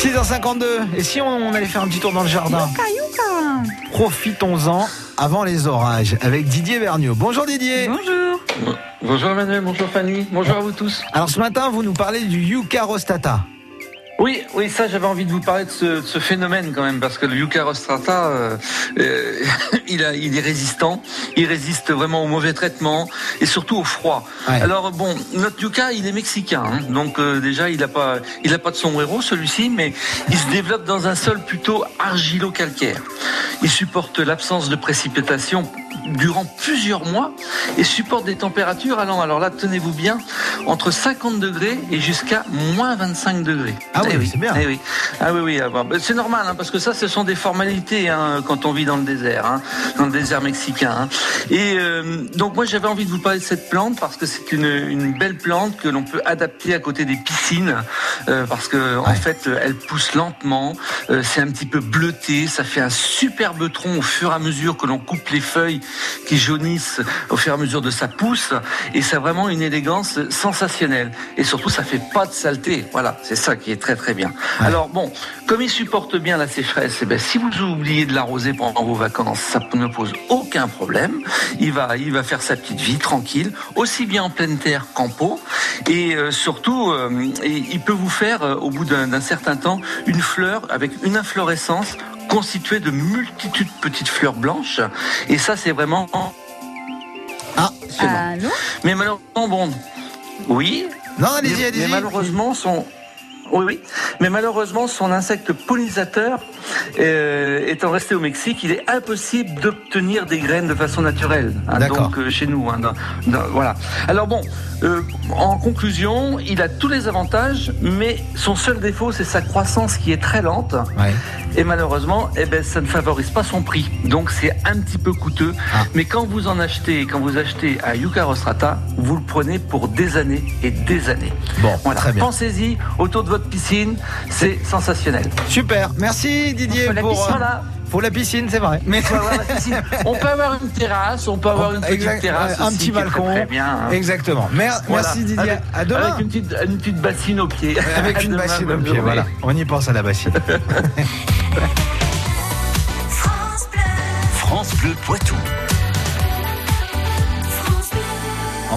6h52, et si on allait faire un petit tour dans le jardin Yuka, yuka. Profitons-en avant les orages avec Didier Vergniaud. Bonjour Didier Bonjour. Bonjour Emmanuel, bonjour Fanny, bonjour à vous tous. Alors ce matin, vous nous parlez du Yucca rostata. Oui, oui, ça j'avais envie de vous parler de ce, de ce phénomène quand même, parce que le Yucca rostrata, euh, euh, il, a, il est résistant, il résiste vraiment au mauvais traitement et surtout au froid. Ouais. Alors bon, notre Yucca, il est mexicain, hein, donc euh, déjà il n'a pas, il a pas de sombrero celui-ci, mais il se développe dans un sol plutôt argilo-calcaire. Il supporte l'absence de précipitations durant plusieurs mois et supporte des températures allant, alors là tenez-vous bien, entre 50 degrés et jusqu'à moins 25 degrés. Ah oui, Eh c'est bien. eh oui. Ah oui, oui, ah bon, c'est normal, hein, parce que ça, ce sont des formalités hein, quand on vit dans le désert, hein, dans le désert mexicain. Et euh, donc moi, j'avais envie de vous parler de cette plante parce que c'est une, une belle plante que l'on peut adapter à côté des piscines, euh, parce que en fait, elle pousse lentement, euh, c'est un petit peu bleuté, ça fait un superbe tronc au fur et à mesure que l'on coupe les feuilles qui jaunissent au fur et à mesure de sa pousse, et ça a vraiment une élégance sensationnelle. Et surtout, ça fait pas de saleté. Voilà, c'est ça qui est très très bien. Ouais. Alors bon, comme il supporte bien la sécheresse, eh ben, si vous oubliez de l'arroser pendant vos vacances, ça ne pose aucun problème. Il va, il va faire sa petite vie tranquille, aussi bien en pleine terre qu'en pot. Et euh, surtout, euh, et il peut vous faire, euh, au bout d'un certain temps, une fleur avec une inflorescence constituée de multitudes de petites fleurs blanches. Et ça, c'est vraiment Ah, impressionnant. Allô? Mais malheureusement, bon, oui, non, allez-y, mais, malheureusement, son oui, oui. Mais malheureusement, son insecte pollinisateur euh, étant resté au Mexique, il est impossible d'obtenir des graines de façon naturelle. hein, donc euh, chez nous, hein, dans- dans- voilà. Alors bon, euh, en conclusion, il a tous les avantages, mais son seul défaut, c'est sa croissance qui est très lente. Ouais. Et malheureusement, eh ben, ça ne favorise pas son prix. Donc c'est un petit peu coûteux. Ah. Mais quand vous en achetez, quand vous achetez à Yucca rostrata, vous le prenez pour des années et des années. Bon, Voilà. très bien. Pensez-y, autour de votre piscine, c'est sensationnel. Super, merci Didier la pour... piscine. euh. Faut la piscine, c'est vrai. Mais On peut avoir la piscine. On peut avoir une terrasse, on peut avoir une petite Exact- terrasse, un aussi, petit très, balcon. très bien. hein. Exactement. Mer- Voilà. Merci Didier. Avec, à demain. avec une petite, une petite bassine au pied. Avec À une demain, bassine au pied, voilà. On y pense à la bassine. France Bleu Poitou.